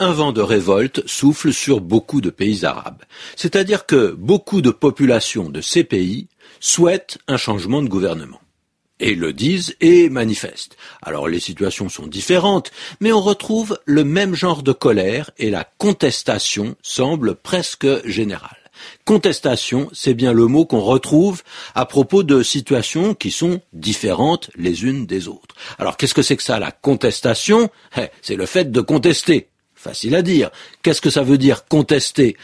un vent de révolte souffle sur beaucoup de pays arabes. C'est-à-dire que beaucoup de populations de ces pays souhaitent un changement de gouvernement. Et le disent et manifestent. Alors les situations sont différentes, mais on retrouve le même genre de colère et la contestation semble presque générale. Contestation, c'est bien le mot qu'on retrouve à propos de situations qui sont différentes les unes des autres. Alors qu'est-ce que c'est que ça, la contestation? Eh, C'est le fait de contester. Facile à dire. Qu'est-ce que ça veut dire contester?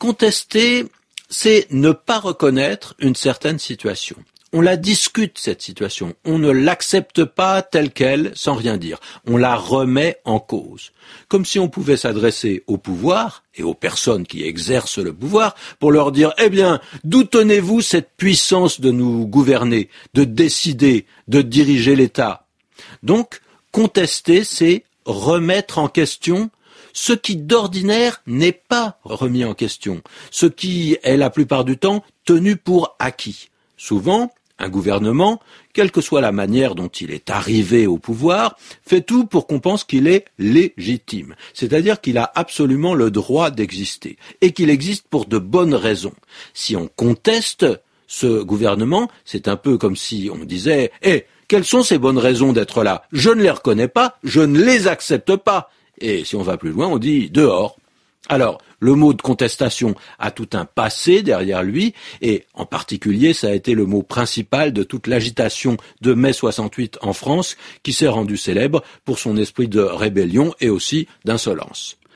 Contester, c'est ne pas reconnaître une certaine situation on la discute, cette situation. On ne l'accepte pas telle qu'elle, sans rien dire. On la remet en cause. Comme si on pouvait s'adresser au pouvoir et aux personnes qui exercent le pouvoir pour leur dire, eh bien, d'où tenez-vous cette puissance de nous gouverner, de décider, de diriger l'État? Donc, contester, c'est remettre en question ce qui d'ordinaire n'est pas remis en question, ce qui est la plupart du temps tenu pour acquis. Souvent, un gouvernement, quelle que soit la manière dont il est arrivé au pouvoir, fait tout pour qu'on pense qu'il est légitime, c'est-à-dire qu'il a absolument le droit d'exister, et qu'il existe pour de bonnes raisons. Si on conteste ce gouvernement, c'est un peu comme si on disait Eh, quelles sont ces bonnes raisons d'être là? Je ne les reconnais pas, je ne les accepte pas. Et si on va plus loin, on dit dehors. Alors, le mot de contestation a tout un passé derrière lui, et en particulier, ça a été le mot principal de toute l'agitation de mai 68 en France, qui s'est rendu célèbre pour son esprit de rébellion et aussi d'insolence.